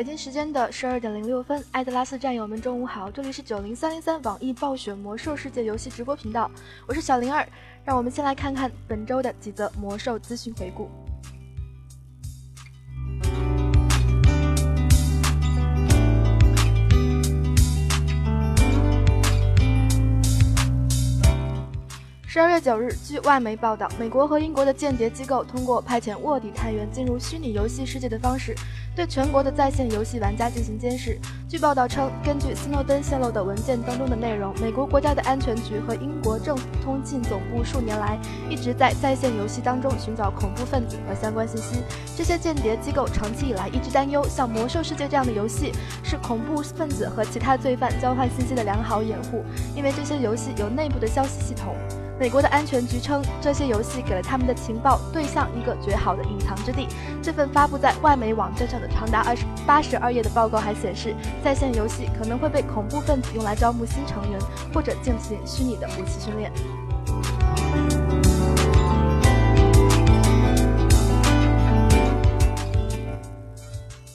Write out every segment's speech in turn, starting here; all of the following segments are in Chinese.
北京时间的十二点零六分，艾德拉斯战友们，中午好！这里是九零三零三网易暴雪魔兽世界游戏直播频道，我是小灵儿。让我们先来看看本周的几则魔兽资讯回顾。十二月九日，据外媒报道，美国和英国的间谍机构通过派遣卧底探员进入虚拟游戏世界的方式，对全国的在线游戏玩家进行监视。据报道称，根据斯诺登泄露的文件当中的内容，美国国家的安全局和英国政府通信总部数年来一直在在线游戏当中寻找恐怖分子和相关信息。这些间谍机构长期以来一直担忧，像《魔兽世界》这样的游戏是恐怖分子和其他罪犯交换信息的良好掩护，因为这些游戏有内部的消息系统。美国的安全局称，这些游戏给了他们的情报对象一个绝好的隐藏之地。这份发布在外媒网站上的长达二十八十二页的报告还显示，在线游戏可能会被恐怖分子用来招募新成员，或者进行虚拟的武器训练。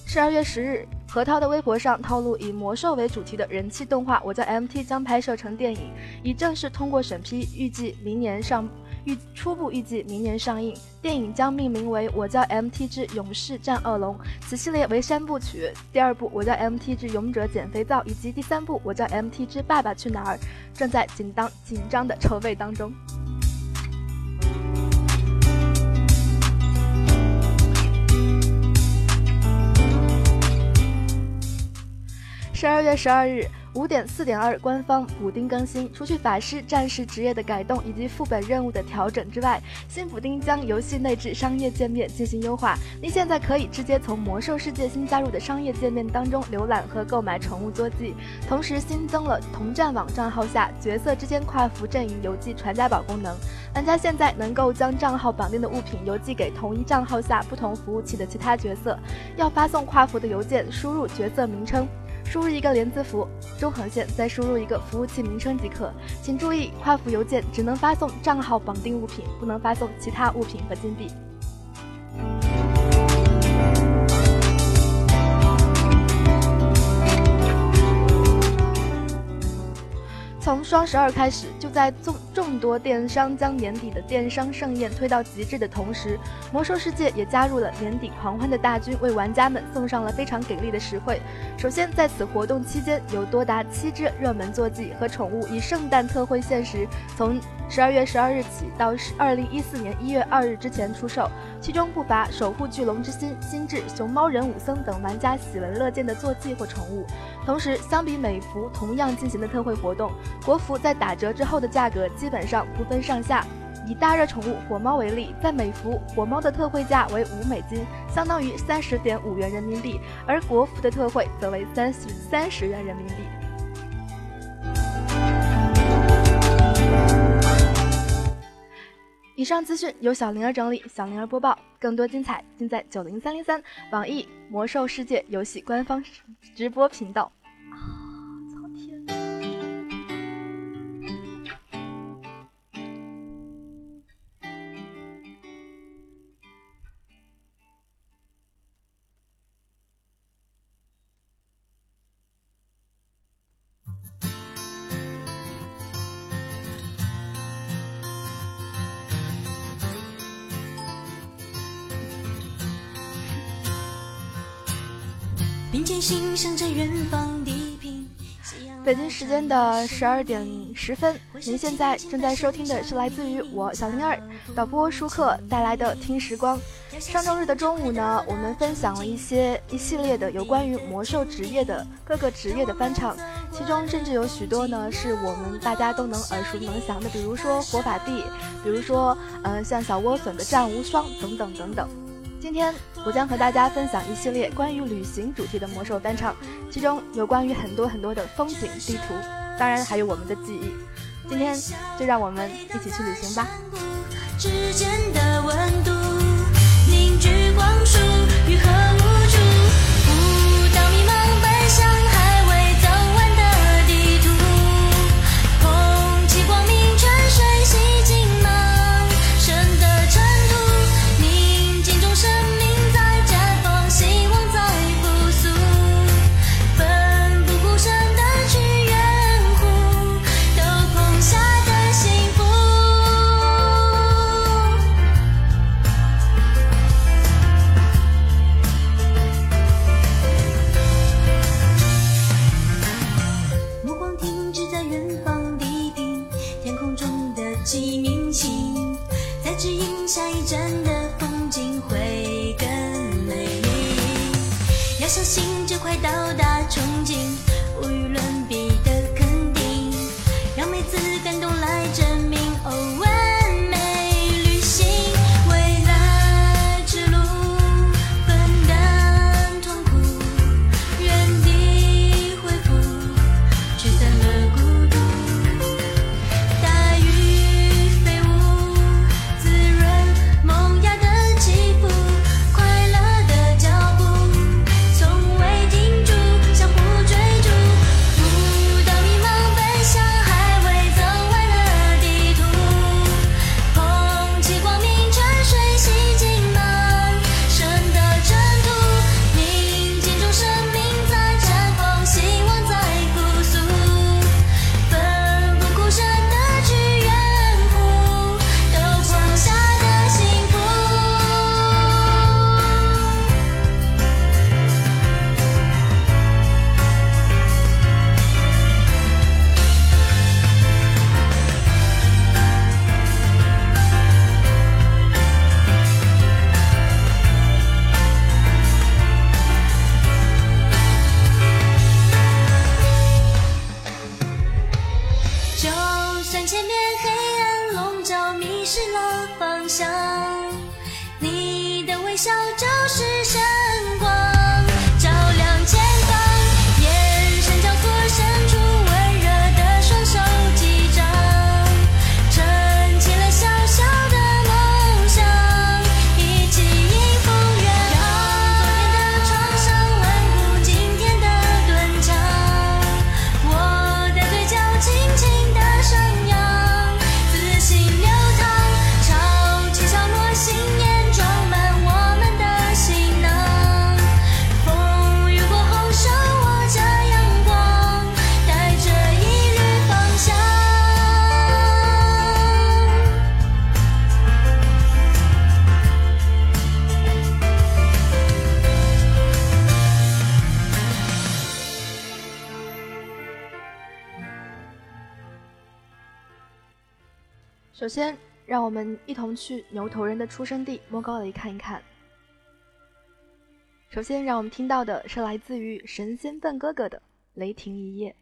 十二月十日。何涛的微博上透露，以魔兽为主题的人气动画《我叫 MT》将拍摄成电影，已正式通过审批，预计明年上预初步预计明年上映。电影将命名为《我叫 MT 之勇士战恶龙》，此系列为三部曲。第二部《我叫 MT 之勇者减肥皂》以及第三部《我叫 MT 之爸爸去哪儿》正在紧当紧张的筹备当中。十二月十二日五点四点二，官方补丁更新。除去法师、战士职业的改动以及副本任务的调整之外，新补丁将游戏内置商业界面进行优化。您现在可以直接从魔兽世界新加入的商业界面当中浏览和购买宠物坐骑，同时新增了同战网账号下角色之间跨服阵营邮寄传家宝功能。玩家现在能够将账号绑定的物品邮寄给同一账号下不同服务器的其他角色。要发送跨服的邮件，输入角色名称。输入一个连字符，中横线，再输入一个服务器名称即可。请注意，跨服邮件只能发送账号绑定物品，不能发送其他物品和金币。从双十二开始，就在众众多电商将年底的电商盛宴推到极致的同时，魔兽世界也加入了年底狂欢的大军，为玩家们送上了非常给力的实惠。首先，在此活动期间，有多达七只热门坐骑和宠物以圣诞特惠限时，从十二月十二日起到二零一四年一月二日之前出售，其中不乏守护巨龙之心、心智、熊猫人武僧等玩家喜闻乐见的坐骑或宠物。同时，相比美服同样进行的特惠活动。国服在打折之后的价格基本上不分上下。以大热宠物火猫为例，在美服火猫的特惠价为五美金，相当于三十点五元人民币，而国服的特惠则为三十三十元人民币。以上资讯由小灵儿整理，小灵儿播报。更多精彩尽在九零三零三网易魔兽世界游戏官方直播频道。星向着远方地平北京时间的十二点十分，您现在正在收听的是来自于我小灵儿导播舒克带来的听时光。上周日的中午呢，我们分享了一些一系列的有关于魔兽职业的各个职业的翻唱，其中甚至有许多呢是我们大家都能耳熟能详的，比如说火把帝，比如说嗯像小莴笋的战无双等等等等。今天我将和大家分享一系列关于旅行主题的魔兽单唱，其中有关于很多很多的风景地图，当然还有我们的记忆。今天就让我们一起去旅行吧。之间的温度凝聚光束我们一同去牛头人的出生地莫高雷看一看。首先，让我们听到的是来自于神仙笨哥哥的《雷霆一夜》。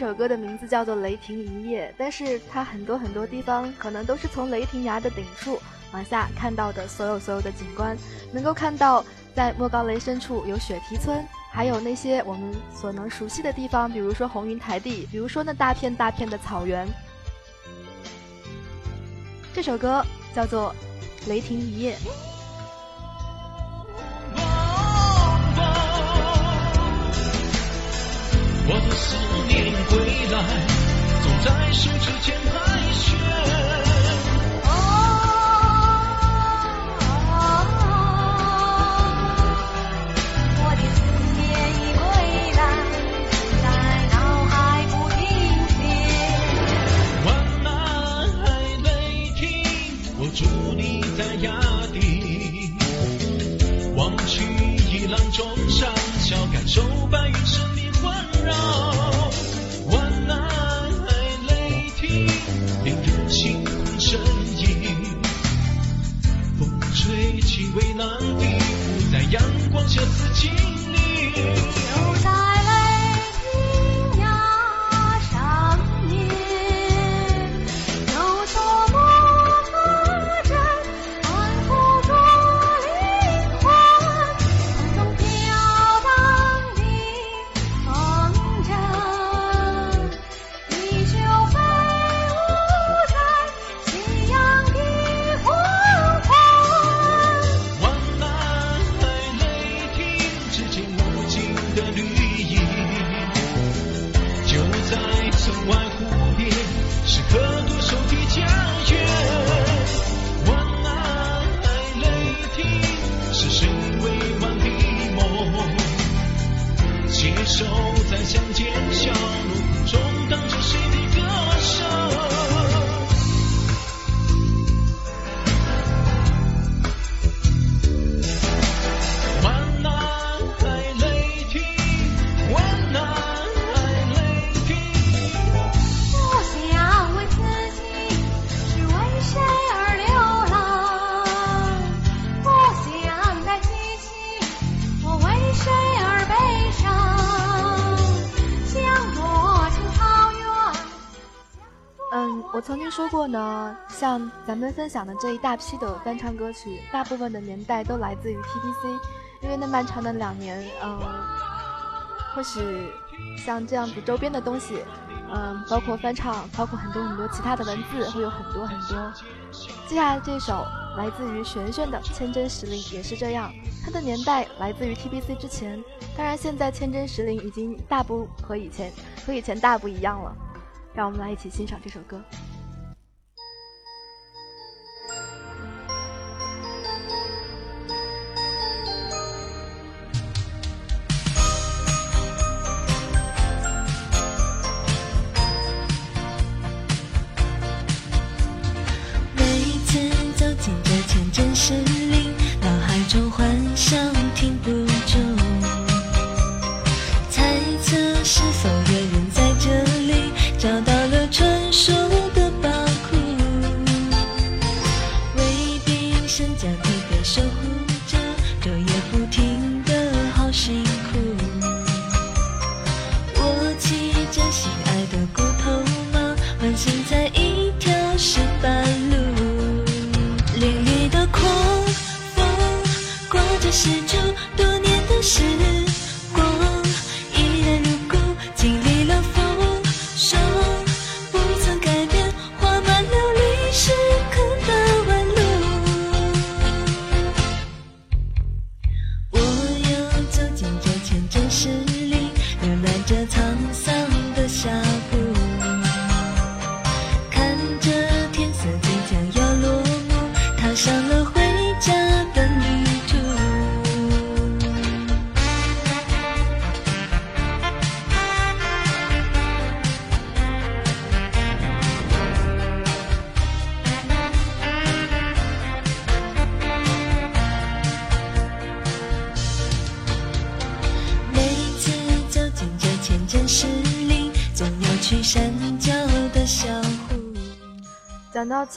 这首歌的名字叫做《雷霆一夜》，但是它很多很多地方可能都是从雷霆崖的顶处往下看到的所有所有的景观，能够看到在莫高雷深处有雪蹄村，还有那些我们所能熟悉的地方，比如说红云台地，比如说那大片大片的草原。这首歌叫做《雷霆一夜》。归来，总在手指间盘旋。我的思念已归来，在脑海不停歇。万马还雷霆，我伫立在崖底，望去一览众山小，感受白云生边环绕。蔚蓝的，在阳光下似精灵。So. 咱们分享的这一大批的翻唱歌曲，大部分的年代都来自于 TBC，因为那漫长的两年，嗯，或许像这样子周边的东西，嗯，包括翻唱，包括很多很多其他的文字，会有很多很多。接下来这首来自于玄玄的《千真实灵》也是这样，它的年代来自于 TBC 之前，当然现在《千真实灵》已经大不和以前和以前大不一样了。让我们来一起欣赏这首歌。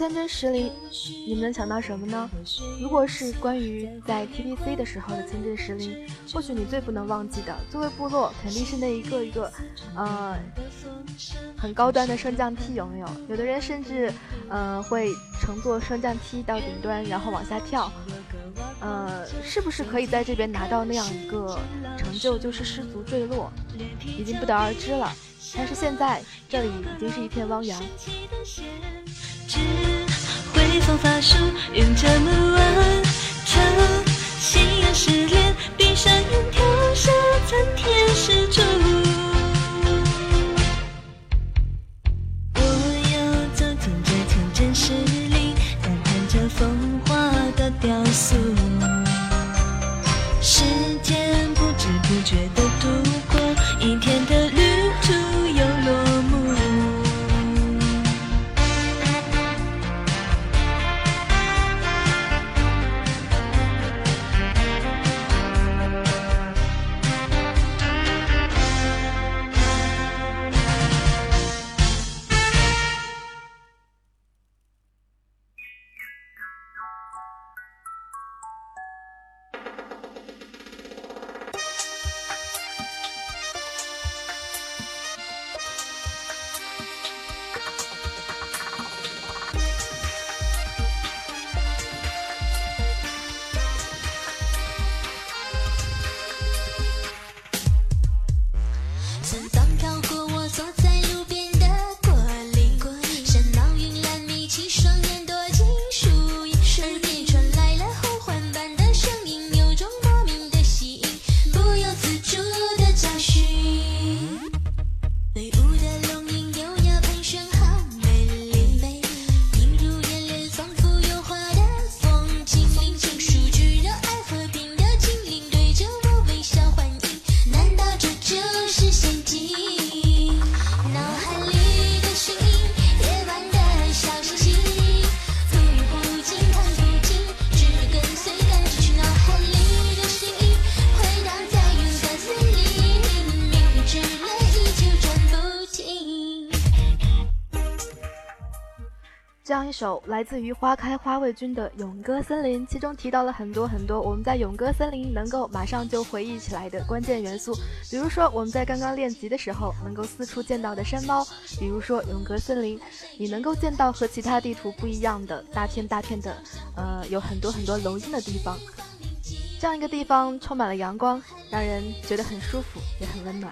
千真石林，你们能想到什么呢？如果是关于在 TBC 的时候的千真石林，或许你最不能忘记的，作为部落肯定是那一个一个，呃，很高端的升降梯，有没有？有的人甚至，呃，会乘坐升降梯到顶端，然后往下跳，呃，是不是可以在这边拿到那样一个成就，就是失足坠落，已经不得而知了。但是现在这里已经是一片汪洋。回放法术，用这么完成，心愿失恋，闭上眼跳下参天石柱。来自于花开花未君的《勇歌森林》，其中提到了很多很多我们在勇歌森林能够马上就回忆起来的关键元素，比如说我们在刚刚练级的时候能够四处见到的山猫，比如说勇歌森林，你能够见到和其他地图不一样的大片大片的，呃，有很多很多龙音的地方，这样一个地方充满了阳光，让人觉得很舒服，也很温暖。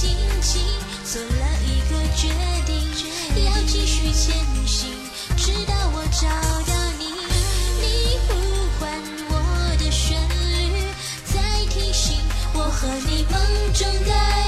心情做了一个决定。要继续前行直到我找到你你呼唤我的旋律在提醒我和你梦中的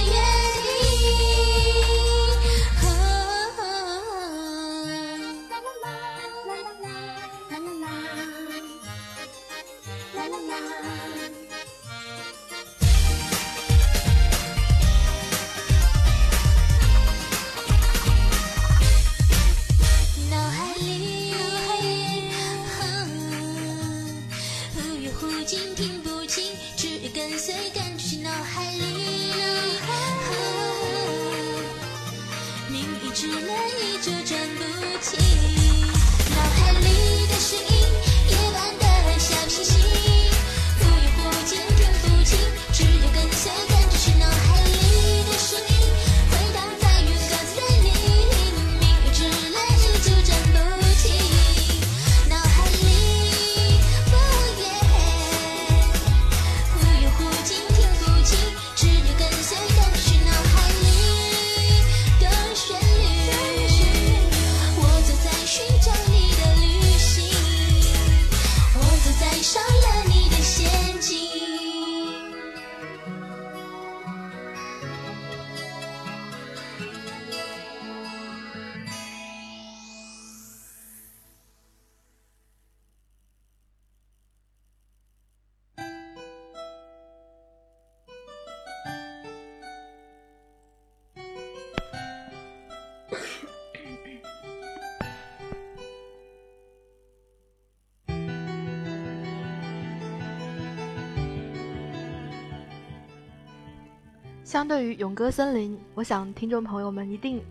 对于永歌森林，我想听众朋友们一定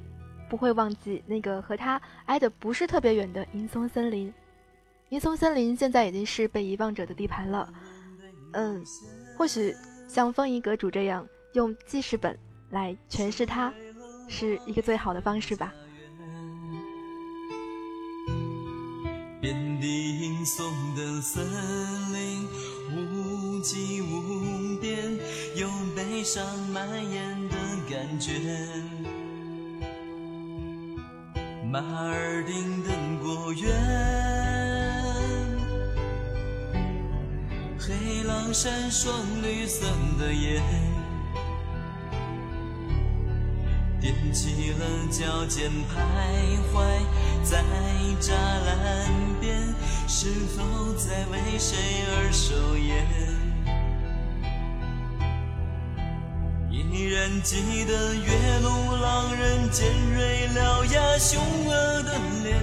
不会忘记那个和它挨得不是特别远的银松森林。银松森林现在已经是被遗忘者的地盘了。嗯，或许像风仪阁主这样用记事本来诠释它，是一个最好的方式吧。遍地银松的森林，上蔓延的感觉。马尔丁的果园，黑狼闪烁绿色的眼，踮起了脚尖徘徊在栅栏边，是否在为谁而守夜？记得月路狼人尖锐獠牙、凶恶的脸，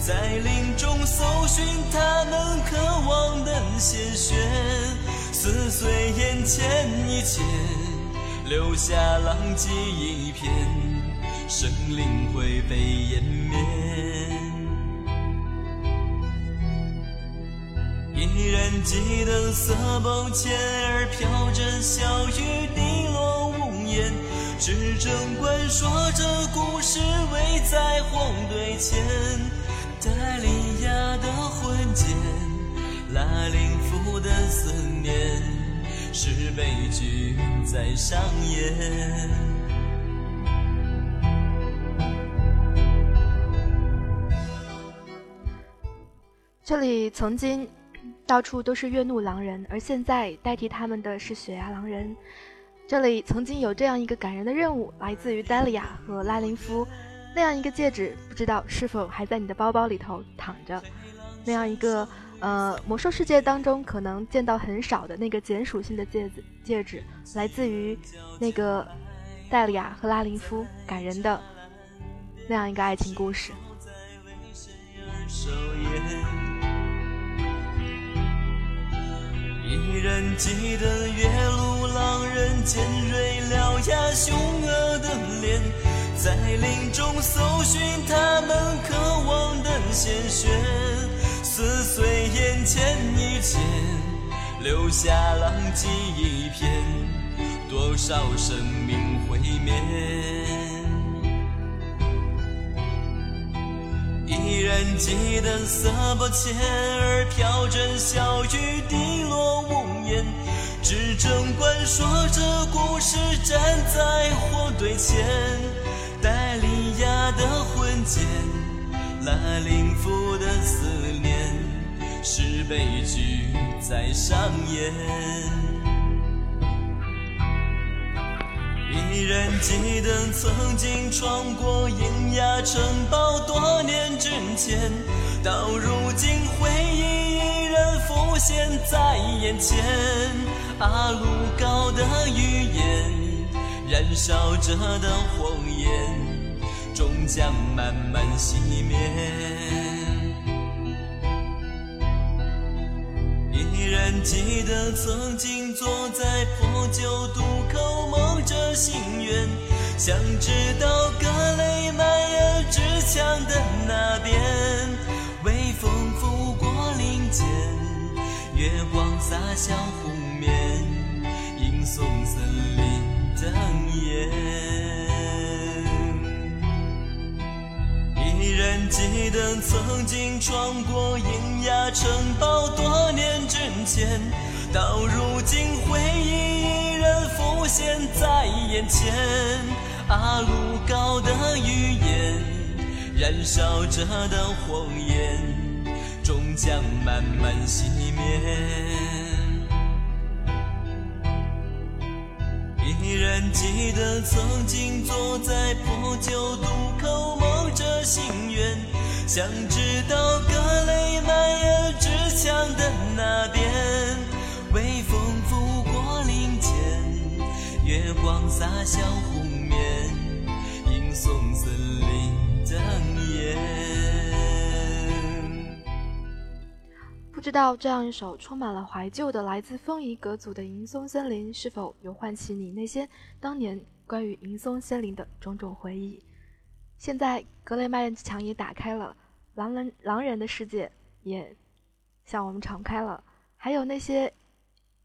在林中搜寻他们渴望的鲜血，撕碎眼前一切，留下狼藉一片，生灵会被湮灭。依然记得色包前儿飘着小雨滴落屋檐，执政官说着故事围在红堆前，戴利亚的魂剑，拉林夫的思念，是悲剧在上演。这里曾经到处都是月怒狼人，而现在代替他们的是雪牙狼人。这里曾经有这样一个感人的任务，来自于戴利亚和拉林夫，那样一个戒指，不知道是否还在你的包包里头躺着？那样一个呃，魔兽世界当中可能见到很少的那个碱属性的戒指，戒指来自于那个戴利亚和拉林夫感人的那样一个爱情故事。依然记得岳麓狼人尖锐獠牙凶恶的脸，在林中搜寻他们渴望的鲜血，撕碎眼前一切，留下狼藉一片，多少生命毁灭。依然记得色不前儿飘着小雨滴落屋檐，执政官说着故事站在火堆前，戴利亚的婚戒，那灵符的思念，是悲剧在上演。依然记得曾经闯过鹰牙城堡，多年之前，到如今回忆依然浮现在眼前。阿鲁高的语言，燃烧着的火焰，终将慢慢熄灭。依然记得曾经坐在破旧渡口，梦着心愿，想知道格雷迈尔之墙的那边。微风拂过林间，月光洒向湖面，吟诵森林灯记得曾经闯过银牙城堡，多年之前，到如今回忆依然浮现在眼前。阿鲁高的语言，燃烧着的火焰，终将慢慢熄灭。依然记得曾经坐在破旧渡口，梦着心愿，想知道格雷迈尔之墙的那边。微风拂过林间，月光洒向湖面，吟诵森林灯焰。不知道这样一首充满了怀旧的来自风仪阁组的《银松森林》，是否有唤起你那些当年关于银松森林的种种回忆？现在格雷迈尔之墙也打开了，狼人狼人的世界也向我们敞开了，还有那些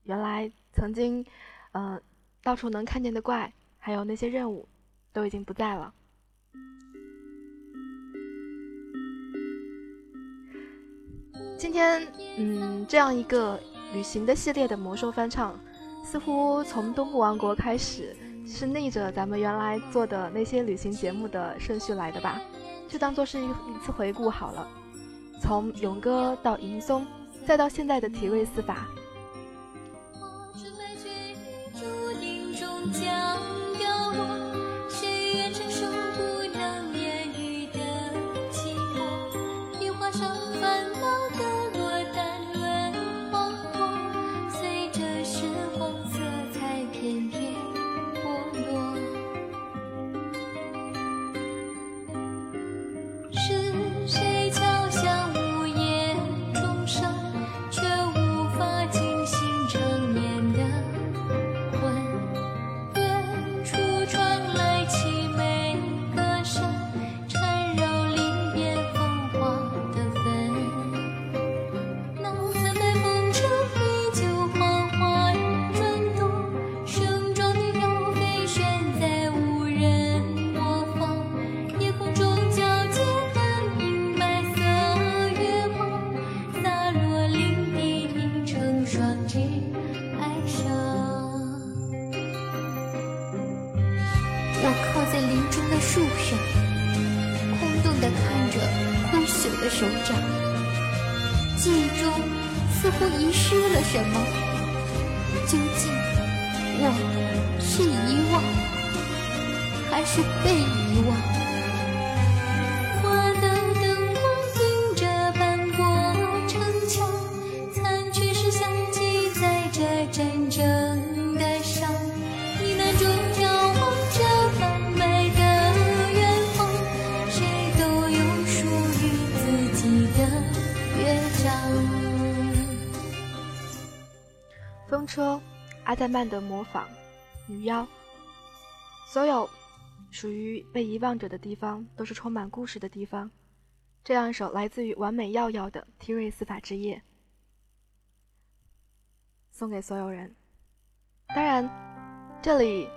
原来曾经，呃，到处能看见的怪，还有那些任务，都已经不在了。今天，嗯，这样一个旅行的系列的魔兽翻唱，似乎从东部王国开始，是逆着咱们原来做的那些旅行节目的顺序来的吧？就当做是一一次回顾好了。从勇哥到银松，再到现在的提瑞斯法。手掌记忆中似乎遗失了什么，究竟我是遗忘。还是被遗忘？车、阿黛曼的模仿、女妖，所有属于被遗忘者的地方，都是充满故事的地方。这样一首来自于完美耀耀的提瑞司法之夜，送给所有人。当然，这里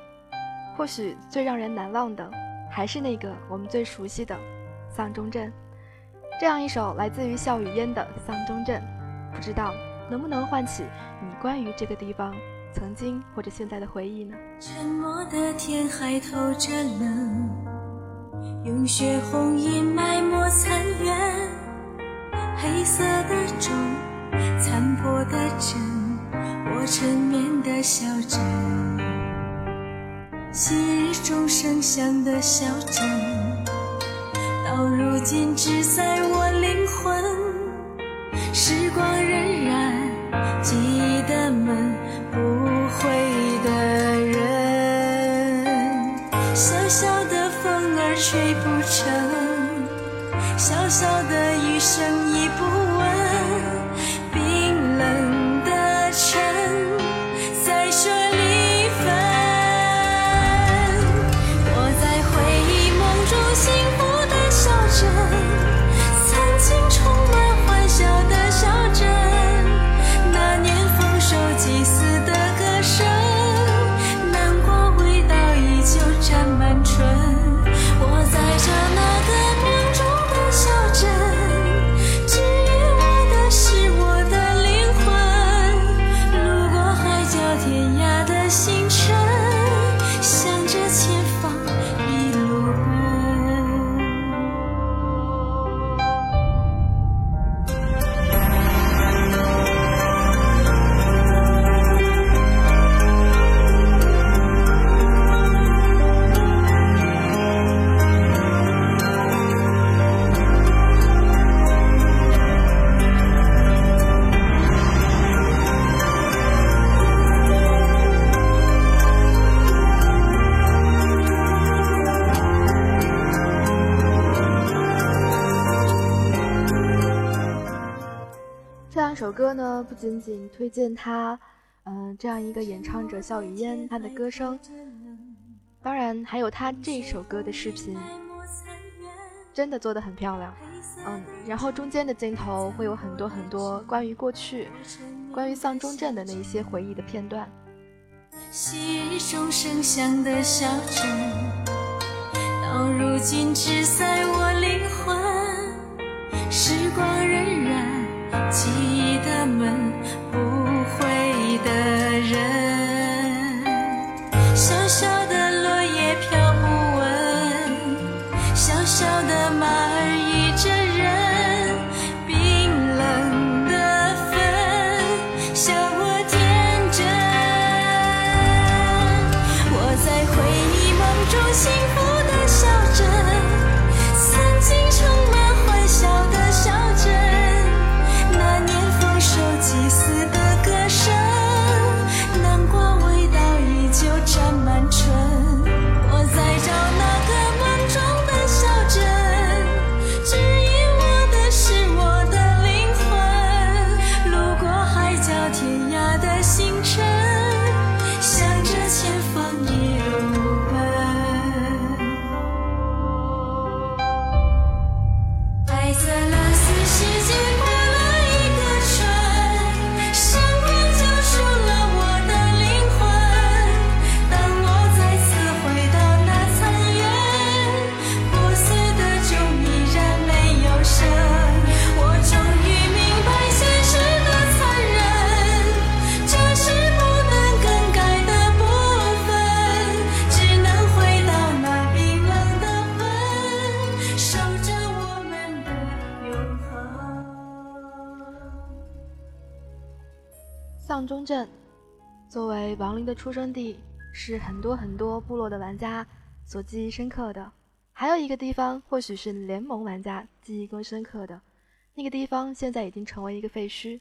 或许最让人难忘的，还是那个我们最熟悉的丧钟镇。这样一首来自于笑语嫣的《丧钟镇》，不知道能不能唤起你关于这个地方曾经或者现在的回忆呢？沉默的天还透着冷，用血红阴埋没残垣，黑色的钟，残破的枕，我沉眠的小镇，昔日钟声响的小镇。到如今只在我灵魂，时光荏苒，记得门，不回的人。小小的风儿吹不成，小小的雨声已不仅仅推荐他，嗯、这样一个演唱者笑语嫣他的歌声，当然还有他这首歌的视频，真的做得很漂亮。嗯，然后中间的镜头会有很多很多关于过去、关于丧钟镇的那一些回忆的片段。昔日钟声响的小镇，到如今只在我灵魂。时光荏苒，记忆的门，不回的人。小小的落叶飘不稳，小小的马儿出生地，是很多很多部落的玩家所记忆深刻的。还有一个地方，或许是联盟玩家记忆更深刻的，那个地方现在已经成为一个废墟，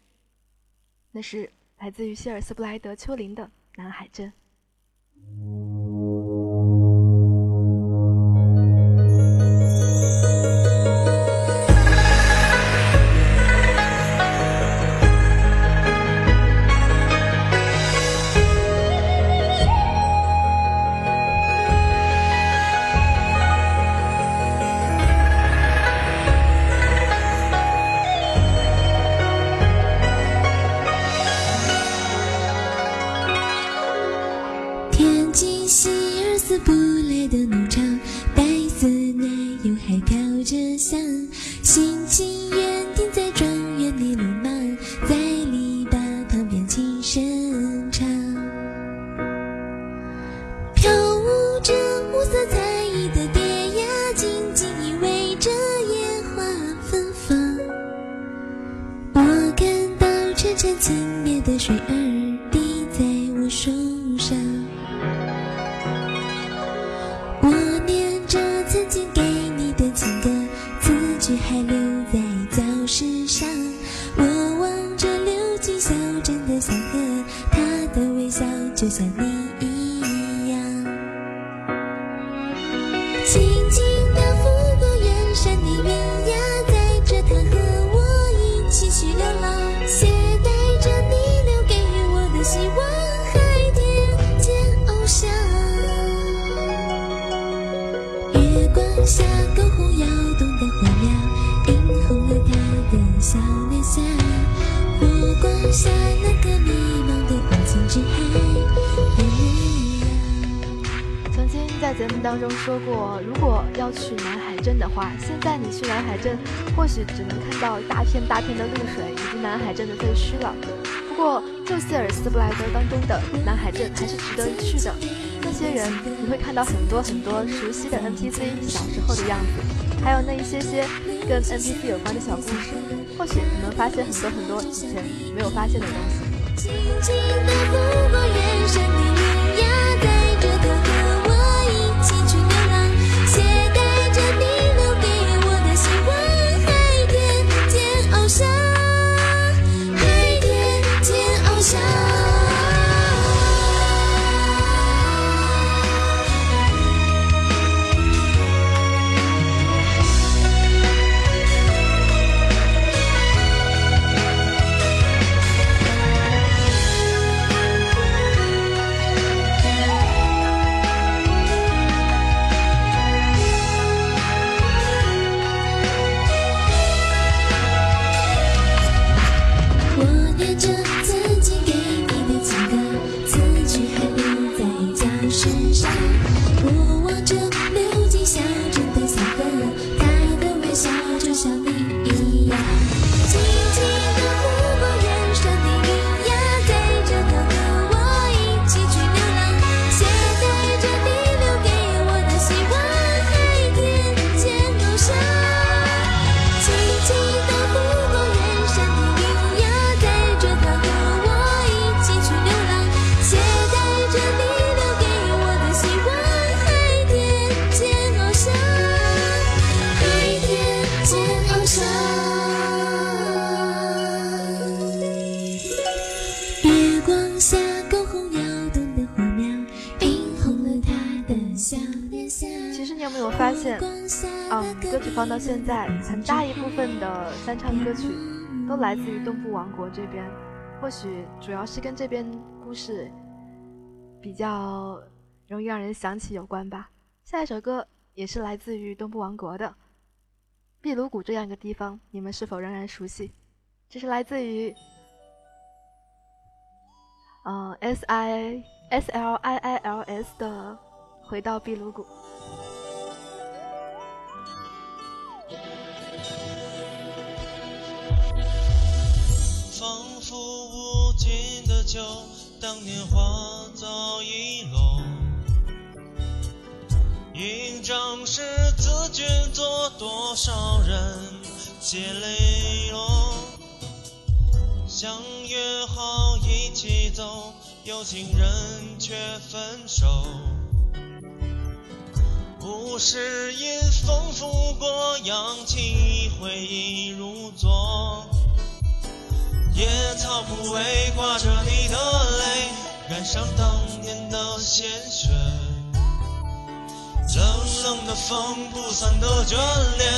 那是来自于希尔斯布莱德丘陵的南海镇。的水儿节目当中说过，如果要去南海镇的话，现在你去南海镇，或许只能看到大片大片的露水以及南海镇的废墟了。不过，就谢尔斯布莱德当中的南海镇还是值得一去的。那些人，你会看到很多很多熟悉的 NPC 小时候的样子，还有那一些些跟 NPC 有关的小故事。或许你能发现很多很多以前没有发现的东西。翻唱歌曲都来自于东部王国这边，或许主要是跟这边故事比较容易让人想起有关吧。下一首歌也是来自于东部王国的秘鲁谷这样一个地方，你们是否仍然熟悉？这是来自于嗯 S I S L I I L S 的《回到秘鲁谷》。秋，当年花早已落。印章是字卷做多少人血泪落。相约好一起走，有情人却分手。物是因风拂过，扬起回忆如昨。野草枯萎，挂着你的泪，染上当年的鲜血。冷冷的风，不散的眷恋，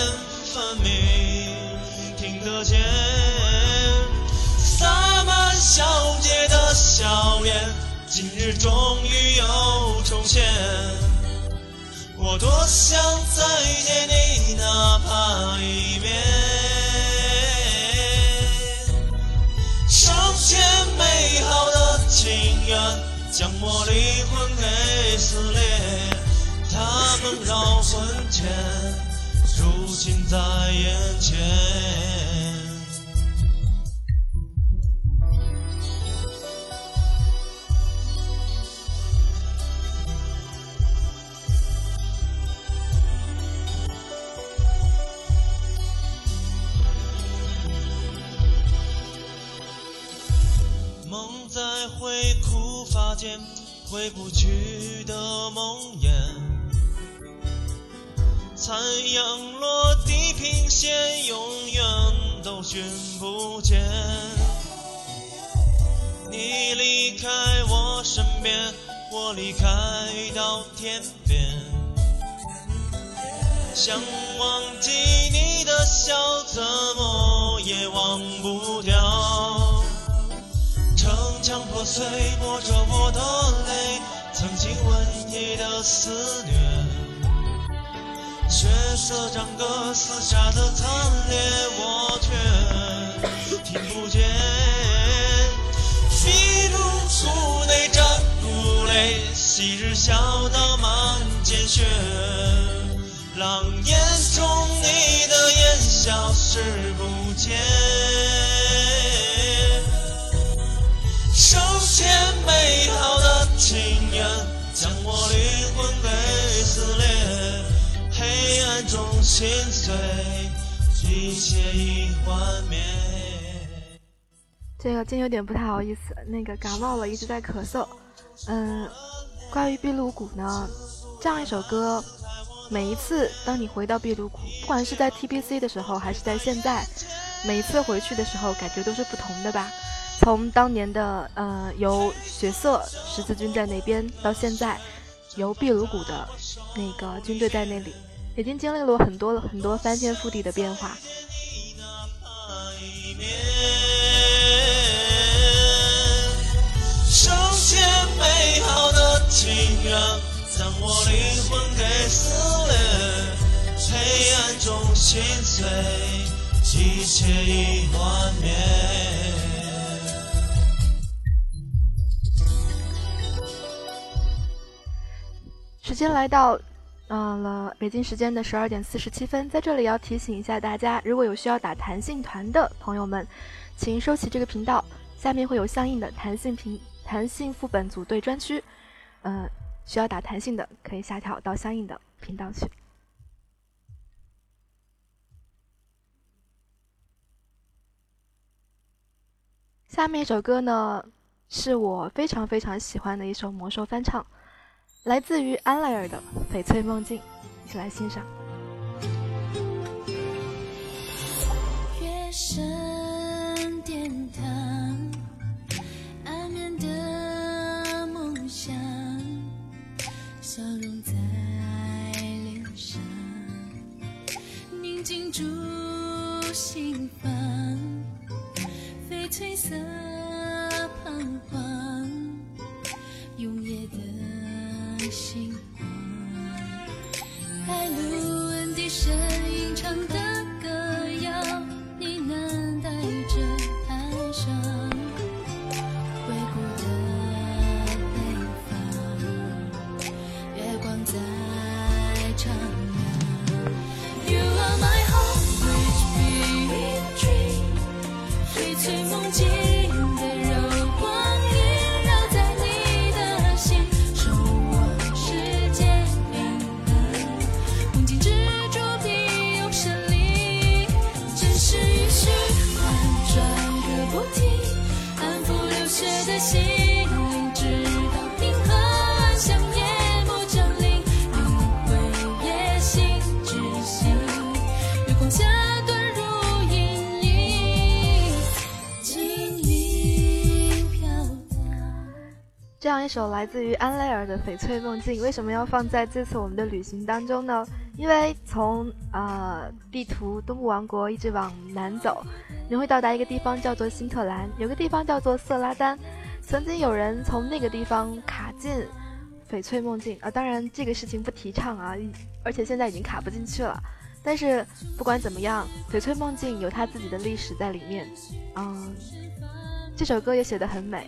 分明听得见。洒满小街的硝烟，今日终于又重现。我多想近在眼前。梦在回哭发间，回不去的梦魇。残阳落地平线，永远都寻不见。你离开我身边，我离开到天边。想忘记你的笑，怎么也忘不掉。城墙破碎，抹着我的泪，曾经吻你的思念。血色长歌厮杀的惨烈，我却听不见。壁炉骨内战鼓擂，昔日笑得满肩血。狼烟中你的眼消失不见。手牵美好的情缘，将我灵魂给撕裂。黑暗中心碎，一切已幻灭。这个真有点不太好意思，那个感冒了，一直在咳嗽。嗯，关于壁炉谷呢，这样一首歌，每一次当你回到壁炉谷，不管是在 TBC 的时候，还是在现在，每一次回去的时候，感觉都是不同的吧。从当年的呃由血色十字军在那边，到现在由壁炉谷的那个军队在那里，已经经历了很多很多翻天覆地的变化。时间来到，呃了北京时间的十二点四十七分，在这里要提醒一下大家，如果有需要打弹性团的朋友们，请收起这个频道，下面会有相应的弹性频弹性副本组队专区，呃，需要打弹性的可以下调到相应的频道去。下面一首歌呢，是我非常非常喜欢的一首魔兽翻唱。来自于安莱尔的《翡翠梦境》，一起来欣赏。月升殿堂，安眠的梦想，笑容在脸上，宁静住心房，翡翠色彷徨，永夜的。白露闻笛声来自于安莱尔的《翡翠梦境》，为什么要放在这次我们的旅行当中呢？因为从呃地图东部王国一直往南走，你会到达一个地方叫做辛特兰，有个地方叫做色拉丹。曾经有人从那个地方卡进翡翠梦境啊，当然这个事情不提倡啊，而且现在已经卡不进去了。但是不管怎么样，翡翠梦境有它自己的历史在里面，嗯，这首歌也写得很美。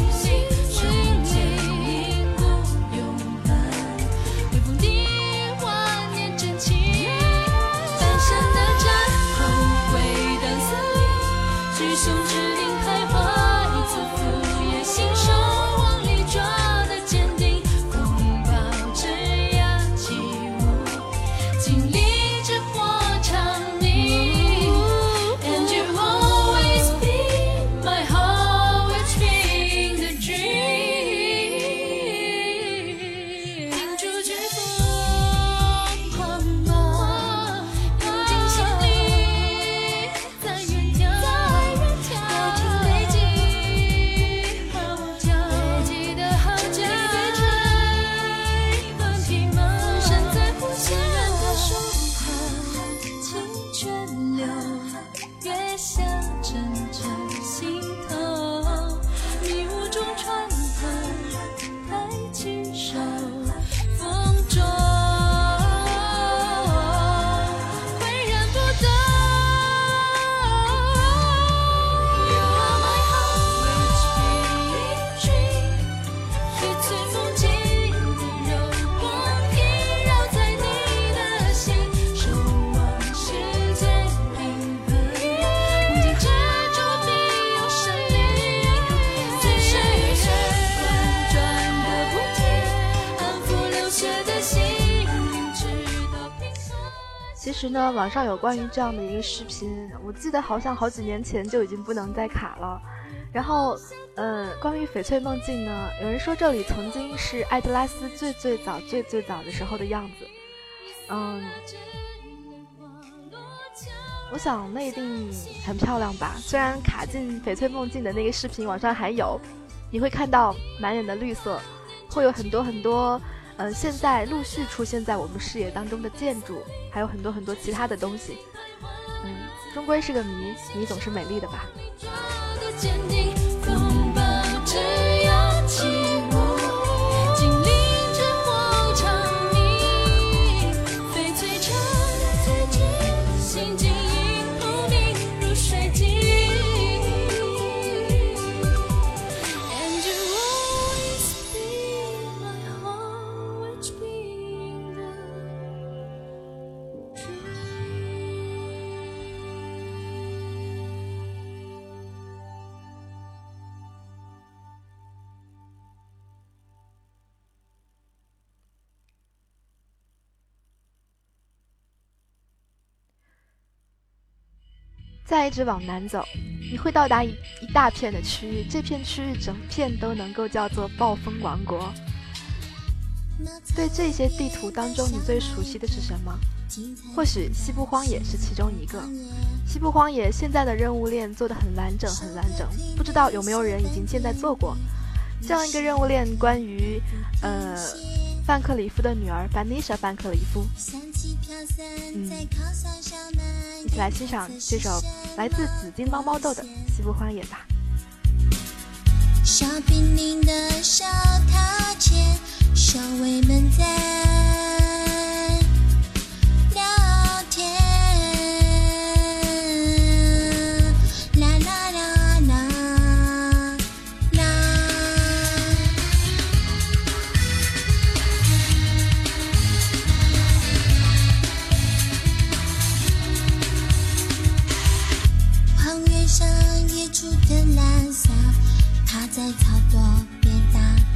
网上有关于这样的一个视频，我记得好像好几年前就已经不能再卡了。然后，嗯，关于翡翠梦境呢，有人说这里曾经是艾德拉斯最最早、最最早的时候的样子。嗯，我想那一定很漂亮吧。虽然卡进翡翠梦境的那个视频网上还有，你会看到满眼的绿色，会有很多很多，嗯，现在陆续出现在我们视野当中的建筑，还有很多很多其他的东西。嗯，终归是个谜，谜总是美丽的吧。再一直往南走，你会到达一一大片的区域，这片区域整片都能够叫做暴风王国。对这些地图当中，你最熟悉的是什么？或许西部荒野是其中一个。西部荒野现在的任务链做得很完整，很完整，不知道有没有人已经现在做过这样一个任务链，关于呃范克里夫的女儿范妮莎·范克里夫。嗯，一起来欣赏这首来自紫金包猫豆的《西部荒野》吧。小平林的小塔前，守卫们在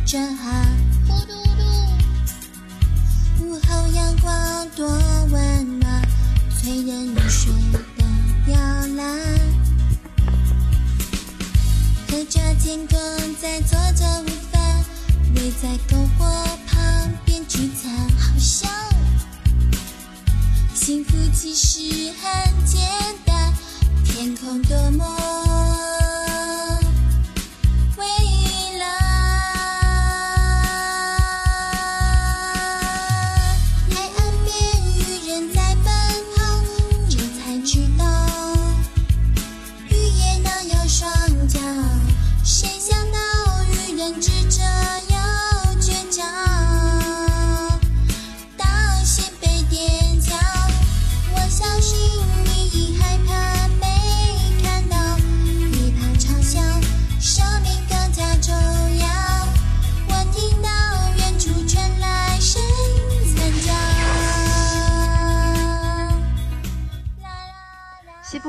打着哈，呼嘟嘟。午后阳光多温暖，催人入睡的摇篮。喝着天空在做着午饭，围在篝火旁边聚餐，好香。幸福其实很简单，天空多么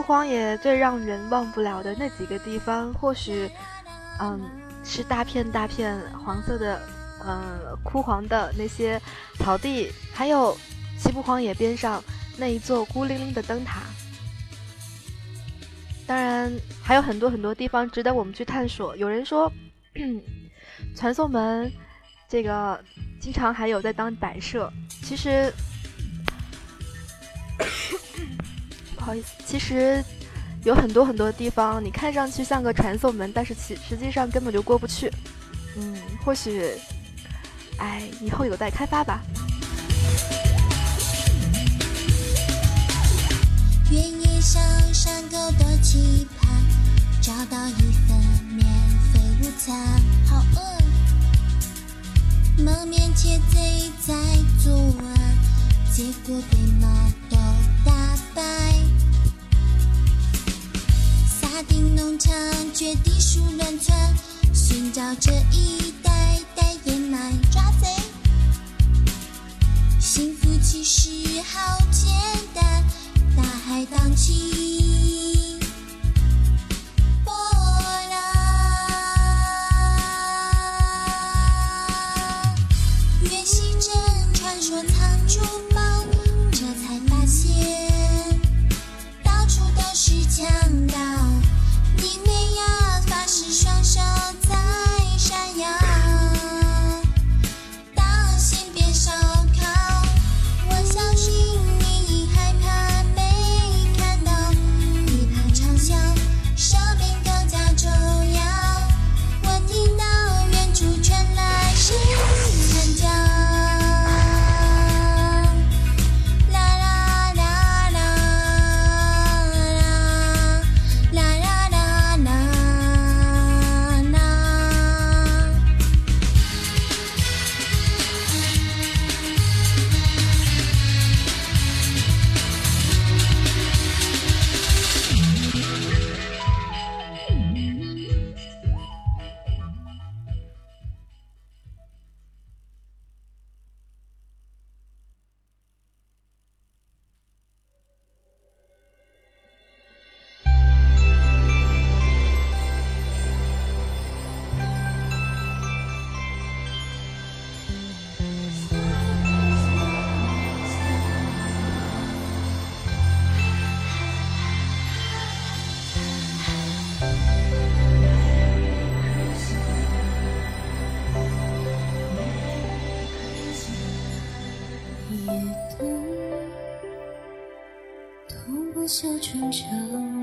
荒野最让人忘不了的那几个地方，或许，嗯，是大片大片黄色的，嗯，枯黄的那些草地，还有西部荒野边上那一座孤零零的灯塔。当然，还有很多很多地方值得我们去探索。有人说，传送门这个经常还有在当摆设，其实。不好意思，其实有很多很多地方，你看上去像个传送门，但是其实际上根本就过不去。嗯，或许，哎，以后有待开发吧。原野上山狗的期盼，找到一份免费午餐，好饿。蒙面窃贼在作案，结果被猫头打败。沙丁农场绝地鼠乱窜，寻找这一袋袋燕麦抓贼。幸福其实好简单，大海荡起小春秋。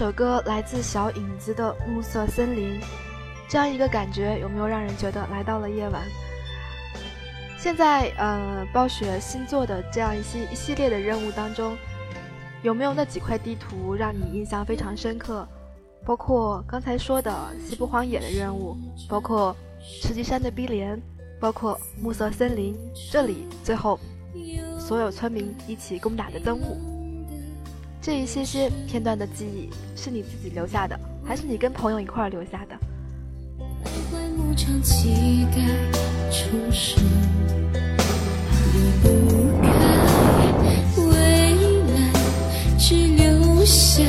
首歌来自小影子的《暮色森林》，这样一个感觉有没有让人觉得来到了夜晚？现在，呃，暴雪新做的这样一系一系列的任务当中，有没有那几块地图让你印象非常深刻？包括刚才说的西部荒野的任务，包括石岐山的逼连，包括暮色森林，这里最后所有村民一起攻打的灯雾。这一些些片段的记忆，是你自己留下的，还是你跟朋友一块留下的？未来，只留下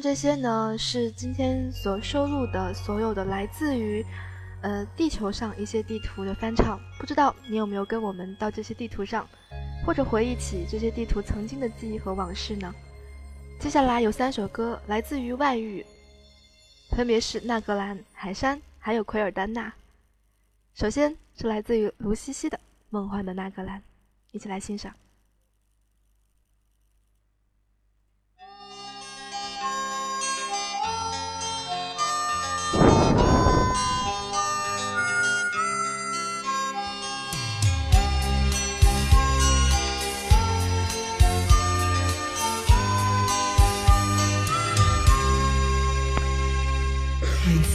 这些呢，是今天所收录的所有的来自于，呃，地球上一些地图的翻唱。不知道你有没有跟我们到这些地图上，或者回忆起这些地图曾经的记忆和往事呢？接下来有三首歌来自于外域，分别是纳格兰、海山，还有奎尔丹纳。首先是来自于卢西西的《梦幻的纳格兰》，一起来欣赏。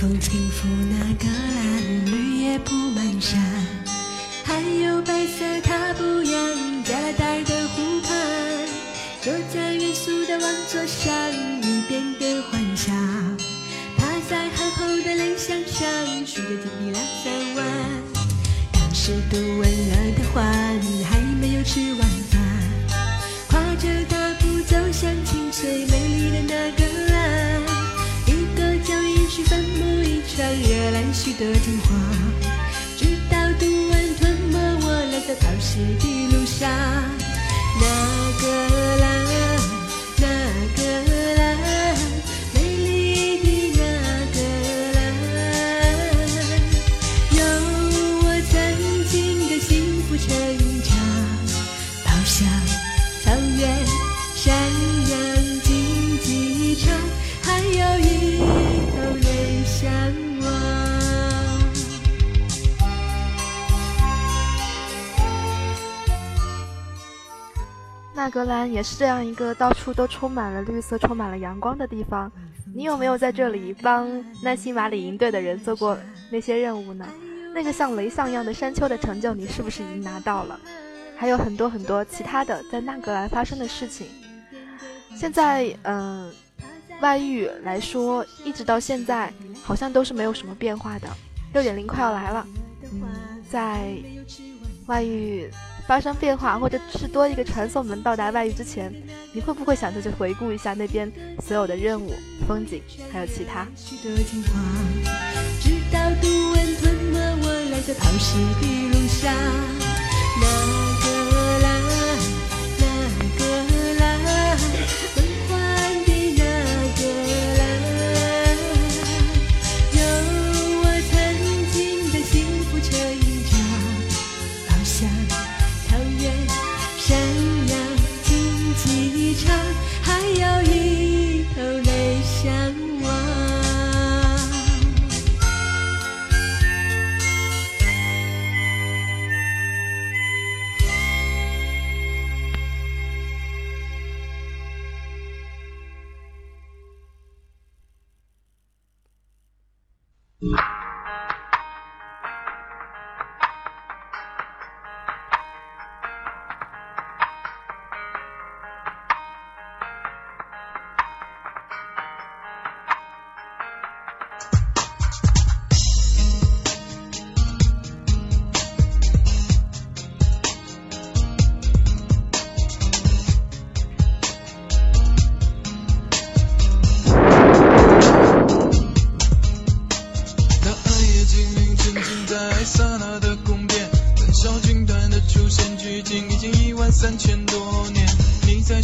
微风轻拂那个蓝，绿叶铺满山，还有白色塔布扬加带的湖畔，作家元素的王座上，一遍遍幻想，趴在厚厚的泪箱上数着金币两三万，当时读完了的话，还没有吃晚饭，跨着大步走向清脆美丽的那。个是坟墓一场热烂许多情话，直到读完吞没我来到考试的路上。那个蓝，那个蓝，美丽的那个蓝，有我曾经的幸福成长，跑向纳格兰也是这样一个到处都充满了绿色、充满了阳光的地方。你有没有在这里帮奈辛马里营队的人做过那些任务呢？那个像雷像一样的山丘的成就，你是不是已经拿到了？还有很多很多其他的在纳格兰发生的事情。现在，嗯、外域来说，一直到现在好像都是没有什么变化的。六点零快要来了，在外域发生变化，或者是多一个传送门到达外域之前，你会不会想着去回顾一下那边所有的任务、风景，还有其他？直到读完吞没我来自的龙虾。那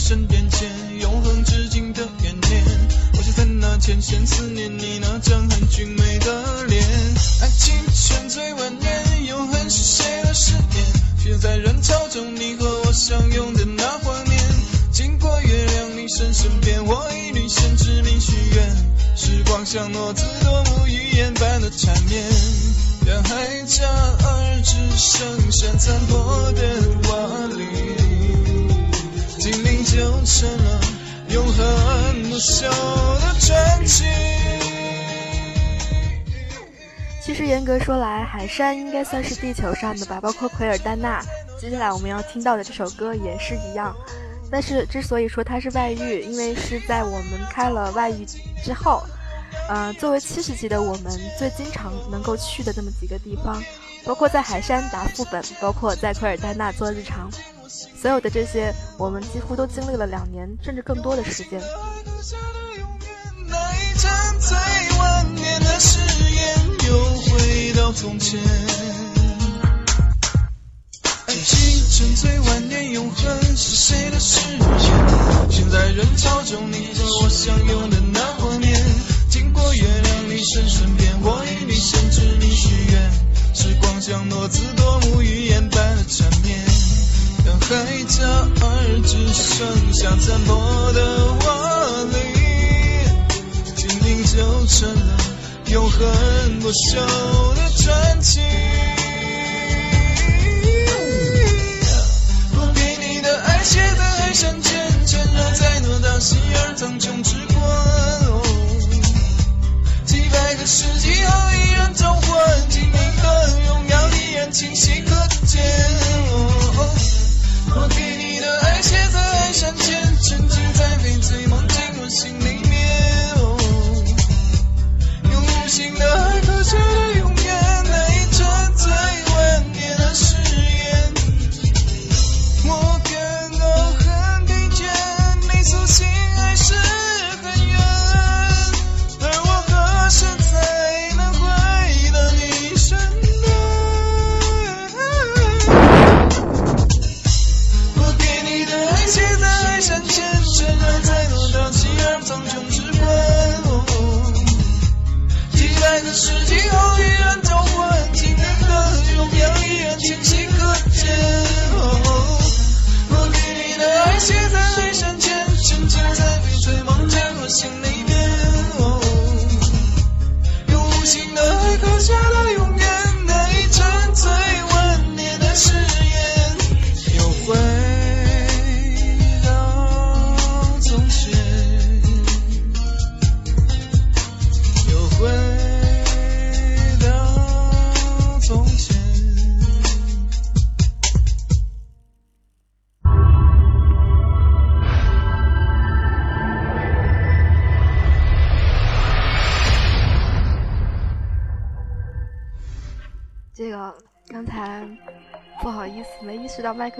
身边牵，永恒至今的惦念。我想在那前线思念你那张很俊美的脸。爱情沉醉万年，永恒是谁的誓言？却在人潮中，你和我相拥的那画面。经过月亮，你身身边，我以女神之名许愿。时光像诺兹，多姆语言般的缠绵。人海加二，只剩下残破的瓦砾，精灵就成了永恒不朽的传奇。其实严格说来，海山应该算是地球上的吧，包括奎尔丹娜。接下来我们要听到的这首歌也是一样。但是之所以说它是外遇，因为是在我们开了外遇之后，呃，作为七十级的我们最经常能够去的这么几个地方，包括在海山打副本，包括在奎尔丹娜做日常，所有的这些我们几乎都经历了两年甚至更多的时间。那一场最万年的誓言，又回到从前。爱情沉醉万年，永恒是谁的誓言？现在人潮中，你和我相拥的那画面。经过月亮，你身身边，我与你甚至你许愿。时光像诺兹，多幕语言般的缠绵。当海角而，只剩下残破的瓦砾。精灵就成了永恒不朽的传奇。我给你的爱写在海上缱，缠绕在诺大希尔苍穹之冠。哦几百个世纪后依然召唤，精灵的荣耀依然清晰可见。哦我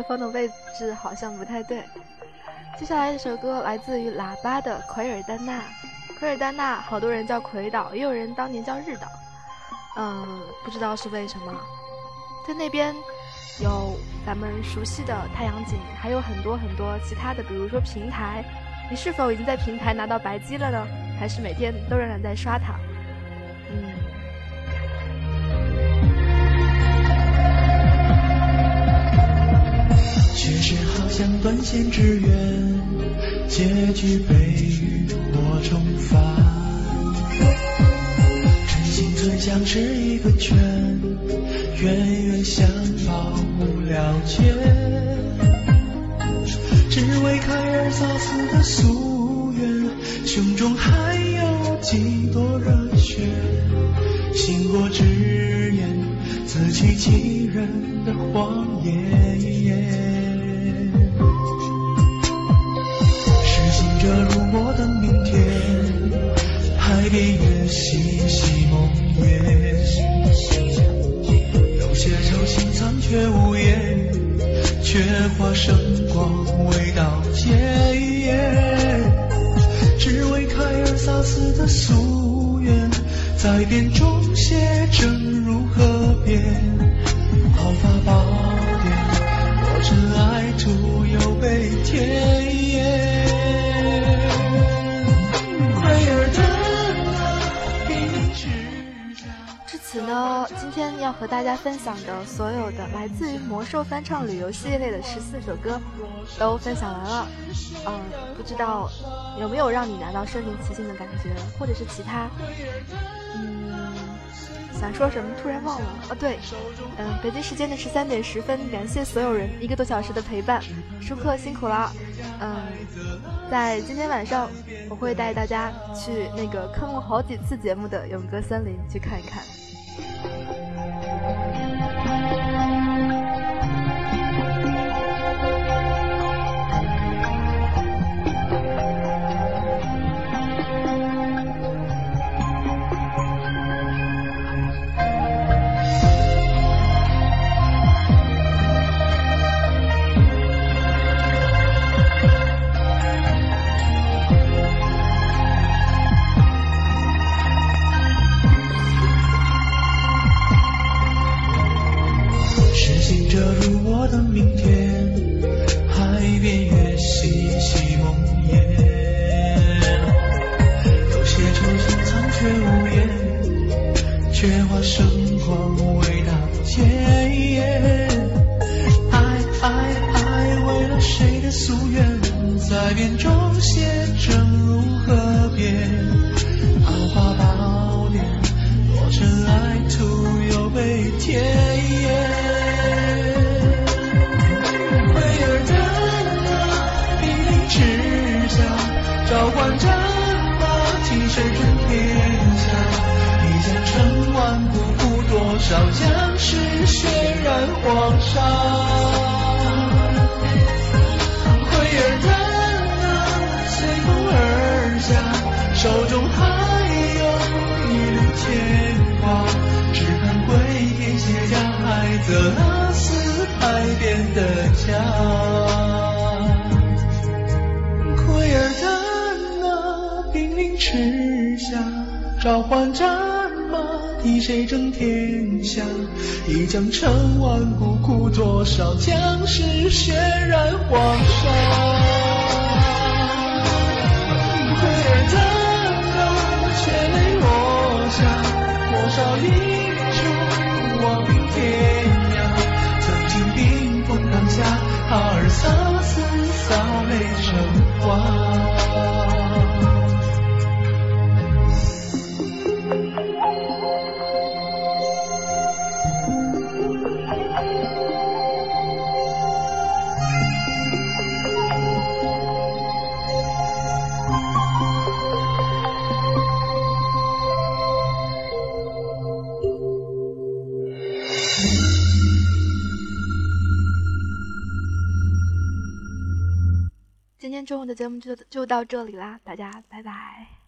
识到麦克风的位置好像不太对。接下来这首歌来自于喇叭的《奎尔丹娜》。奎尔丹娜，好多人叫奎岛，也有人当年叫日岛。嗯，不知道是为什么。在那边有咱们熟悉的太阳井，还有很多很多其他的，比如说平台。你是否已经在平台拿到白机了呢？还是每天都仍然在刷它？却是好像断线之缘，结局被渔火冲翻。真心最像是一个圈，冤冤相报无了结。只为凯尔萨斯的夙愿，胸中还有几多热血？信过直言，自欺欺人的谎言。却无言，却化生光未到结。只为凯尔萨斯的夙愿，在殿中写正如河边，要和大家分享的所有的来自于魔兽翻唱旅游系列的十四首歌都分享完了。嗯，不知道有没有让你拿到身临其境的感觉，或者是其他？嗯，想说什么突然忘了。哦，对，嗯，北京时间的十三点十分，感谢所有人一个多小时的陪伴，舒克辛苦了。嗯，在今天晚上，我会带大家去那个坑了好几次节目的永歌森林去看一看。改变中。召唤战马，替谁争天下？一将成万骨，枯多少将士血染黄沙。奎尔的那血泪落下，多少英雄望明天的节目就就到这里啦，大家拜拜。